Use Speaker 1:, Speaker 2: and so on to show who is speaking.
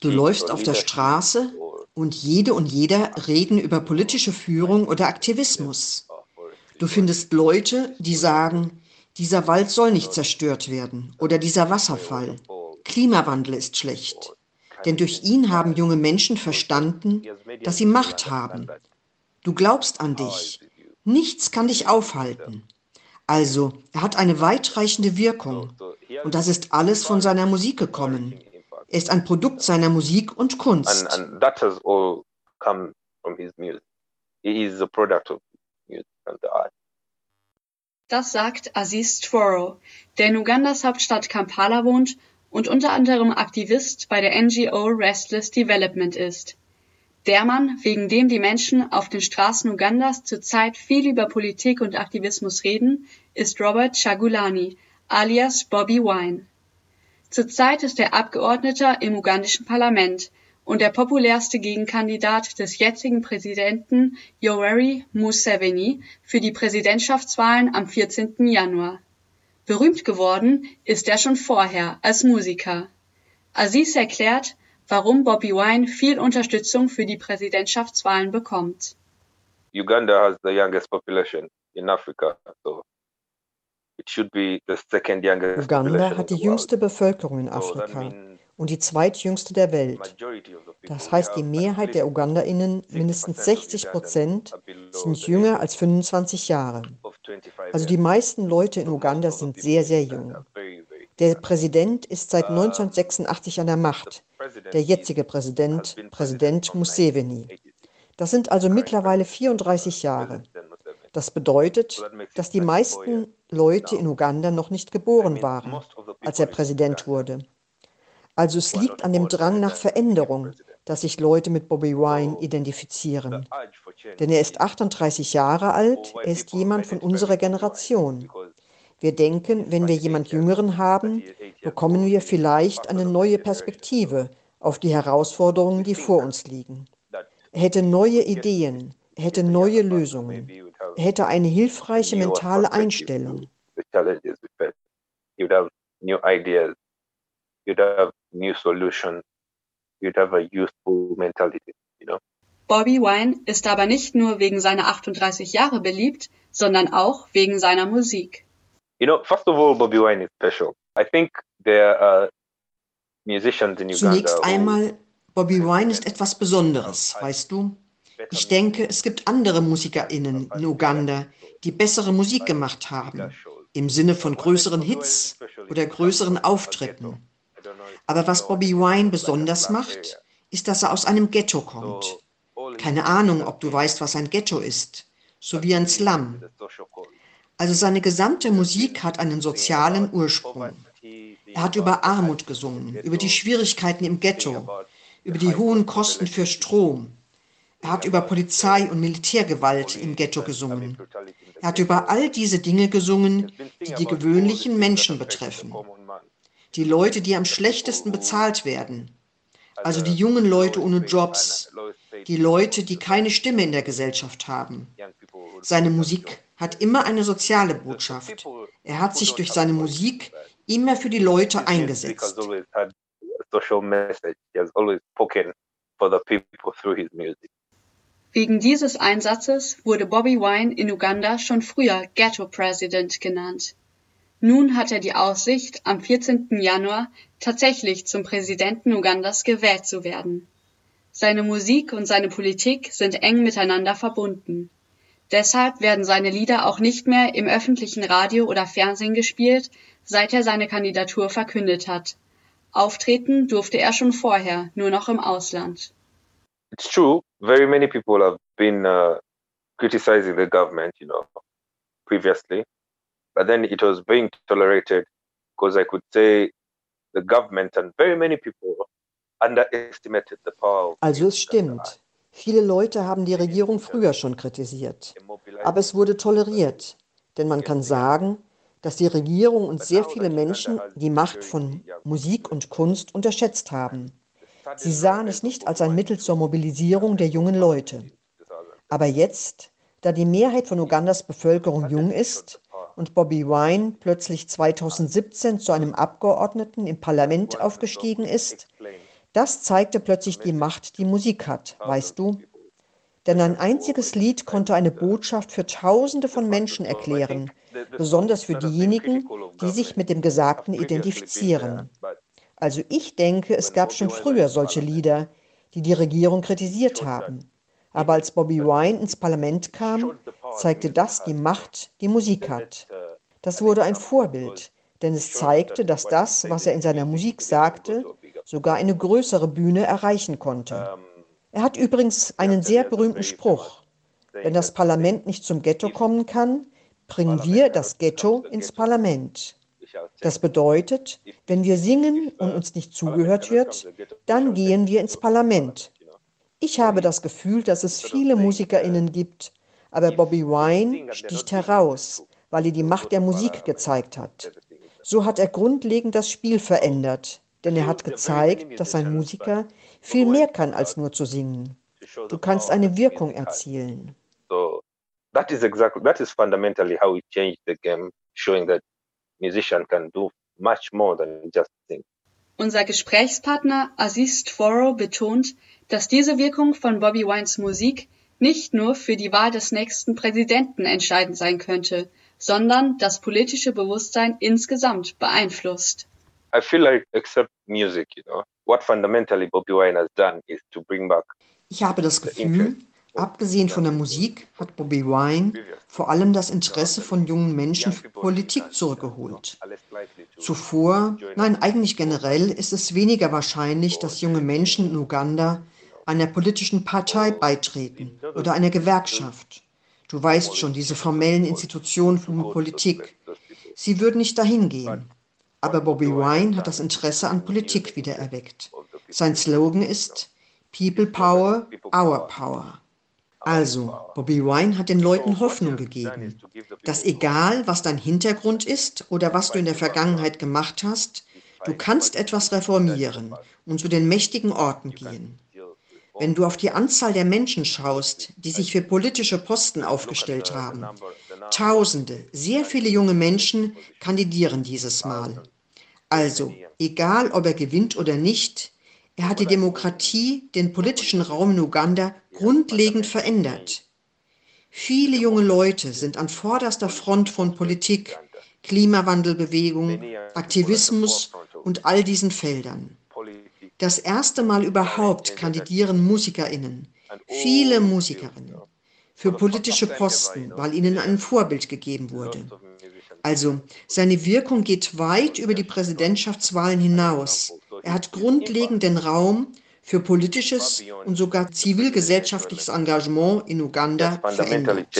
Speaker 1: Du läufst auf der Straße und jede und jeder reden über politische Führung oder Aktivismus. Du findest Leute, die sagen, dieser Wald soll nicht zerstört werden oder dieser Wasserfall. Klimawandel ist schlecht. Denn durch ihn haben junge Menschen verstanden, dass sie Macht haben. Du glaubst an dich. Nichts kann dich aufhalten. Also, er hat eine weitreichende Wirkung. Und das ist alles von seiner Musik gekommen. Er ist ein Produkt seiner Musik und Kunst. And, and.
Speaker 2: Das sagt Aziz Tworo, der in Ugandas Hauptstadt Kampala wohnt und unter anderem Aktivist bei der NGO Restless Development ist. Der Mann, wegen dem die Menschen auf den Straßen Ugandas zurzeit viel über Politik und Aktivismus reden, ist Robert Chagulani, alias Bobby Wine. Zurzeit ist er Abgeordneter im ugandischen Parlament und der populärste Gegenkandidat des jetzigen Präsidenten Yoweri Museveni für die Präsidentschaftswahlen am 14. Januar. Berühmt geworden ist er schon vorher als Musiker. Aziz erklärt, warum Bobby Wine viel Unterstützung für die Präsidentschaftswahlen bekommt.
Speaker 3: Uganda has the youngest population in Africa, so
Speaker 1: Uganda hat die jüngste Bevölkerung in Afrika und die zweitjüngste der Welt. Das heißt, die Mehrheit der Uganderinnen, mindestens 60 Prozent, sind jünger als 25 Jahre. Also die meisten Leute in Uganda sind sehr, sehr jung. Der Präsident ist seit 1986 an der Macht. Der jetzige Präsident, Präsident Museveni. Das sind also mittlerweile 34 Jahre. Das bedeutet, dass die meisten Leute in Uganda noch nicht geboren waren, als er Präsident wurde. Also es liegt an dem Drang nach Veränderung, dass sich Leute mit Bobby Wine identifizieren. Denn er ist 38 Jahre alt, er ist jemand von unserer Generation. Wir denken, wenn wir jemand Jüngeren haben, bekommen wir vielleicht eine neue Perspektive auf die Herausforderungen, die vor uns liegen. Er hätte neue Ideen, hätte neue Lösungen. Hätte eine hilfreiche mentale Einstellung.
Speaker 2: Bobby Wine ist aber nicht nur wegen seiner 38 Jahre beliebt, sondern auch wegen seiner Musik.
Speaker 3: You know, first of all, Bobby Wine is special. I think there are.
Speaker 1: Zunächst einmal, Bobby Wine ist etwas Besonderes, weißt du? Ich denke, es gibt andere MusikerInnen in Uganda, die bessere Musik gemacht haben, im Sinne von größeren Hits oder größeren Auftritten. Aber was Bobby Wine besonders macht, ist, dass er aus einem Ghetto kommt. Keine Ahnung, ob du weißt, was ein Ghetto ist, so wie ein Slum. Also seine gesamte Musik hat einen sozialen Ursprung. Er hat über Armut gesungen, über die Schwierigkeiten im Ghetto, über die hohen Kosten für Strom, er hat über Polizei und Militärgewalt im Ghetto gesungen. Er hat über all diese Dinge gesungen, die die gewöhnlichen Menschen betreffen. Die Leute, die am schlechtesten bezahlt werden. Also die jungen Leute ohne Jobs. Die Leute, die keine Stimme in der Gesellschaft haben. Seine Musik hat immer eine soziale Botschaft. Er hat sich durch seine Musik immer für die Leute eingesetzt.
Speaker 2: Wegen dieses Einsatzes wurde Bobby Wine in Uganda schon früher Ghetto President genannt. Nun hat er die Aussicht, am 14. Januar tatsächlich zum Präsidenten Ugandas gewählt zu werden. Seine Musik und seine Politik sind eng miteinander verbunden. Deshalb werden seine Lieder auch nicht mehr im öffentlichen Radio oder Fernsehen gespielt, seit er seine Kandidatur verkündet hat. Auftreten durfte er schon vorher, nur noch im Ausland.
Speaker 3: it's true. Very many people have been uh, criticizing the government, you know, previously, but then it was being tolerated because I could say the government and very many people underestimated the power.
Speaker 1: Also es stimmt. Viele Leute haben die Regierung früher schon kritisiert, aber es wurde toleriert, denn man kann sagen, dass die Regierung und sehr viele Menschen die Macht von Musik und Kunst unterschätzt haben. Sie sahen es nicht als ein Mittel zur Mobilisierung der jungen Leute. Aber jetzt, da die Mehrheit von Ugandas Bevölkerung jung ist, und Bobby Wine plötzlich 2017 zu einem Abgeordneten im Parlament aufgestiegen ist, das zeigte plötzlich die Macht, die Musik hat, weißt du? Denn ein einziges Lied konnte eine Botschaft für Tausende von Menschen erklären, besonders für diejenigen, die sich mit dem Gesagten identifizieren. Also ich denke, es gab schon früher solche Lieder, die die Regierung kritisiert haben. Aber als Bobby Wine ins Parlament kam, zeigte das die Macht, die Musik hat. Das wurde ein Vorbild, denn es zeigte, dass das, was er in seiner Musik sagte, sogar eine größere Bühne erreichen konnte. Er hat übrigens einen sehr berühmten Spruch. Wenn das Parlament nicht zum Ghetto kommen kann, bringen wir das Ghetto ins Parlament. Das bedeutet, wenn wir singen und uns nicht zugehört wird, dann gehen wir ins Parlament. Ich habe das Gefühl, dass es viele Musikerinnen gibt, aber Bobby Wine sticht heraus, weil er die Macht der Musik gezeigt hat. So hat er grundlegend das Spiel verändert, denn er hat gezeigt, dass ein Musiker viel mehr kann als nur zu singen. Du kannst eine Wirkung erzielen.
Speaker 3: So that is exactly that is fundamentally how we change the game, showing that musician can do much more than just sing.
Speaker 2: Unser Gesprächspartner Aziz Tforo betont, dass diese Wirkung von Bobby Wines Musik nicht nur für die Wahl des nächsten Präsidenten entscheidend sein könnte, sondern das politische Bewusstsein insgesamt beeinflusst.
Speaker 3: I feel like except music, you know, what fundamentally Bobby Wine has done is to bring back.
Speaker 1: Ich habe das Gefühl, abgesehen von der Musik hat Bobby Wine vor allem das Interesse von jungen Menschen für Politik zurückgeholt. Zuvor, nein, eigentlich generell ist es weniger wahrscheinlich, dass junge Menschen in Uganda einer politischen Partei beitreten oder einer Gewerkschaft. Du weißt schon, diese formellen Institutionen für Politik. Sie würden nicht dahin gehen. Aber Bobby Wine hat das Interesse an Politik wiedererweckt. Sein Slogan ist People Power, Our Power. Also, Bobby Wine hat den Leuten Hoffnung gegeben, dass egal, was dein Hintergrund ist oder was du in der Vergangenheit gemacht hast, du kannst etwas reformieren und zu den mächtigen Orten gehen. Wenn du auf die Anzahl der Menschen schaust, die sich für politische Posten aufgestellt haben, Tausende, sehr viele junge Menschen kandidieren dieses Mal. Also, egal ob er gewinnt oder nicht, er hat die Demokratie, den politischen Raum in Uganda grundlegend verändert. Viele junge Leute sind an vorderster Front von Politik, Klimawandelbewegung, Aktivismus und all diesen Feldern. Das erste Mal überhaupt kandidieren Musikerinnen, viele Musikerinnen, für politische Posten, weil ihnen ein Vorbild gegeben wurde. Also seine Wirkung geht weit über die Präsidentschaftswahlen hinaus. Er hat grundlegend den Raum für politisches und sogar zivilgesellschaftliches Engagement in Uganda verändert.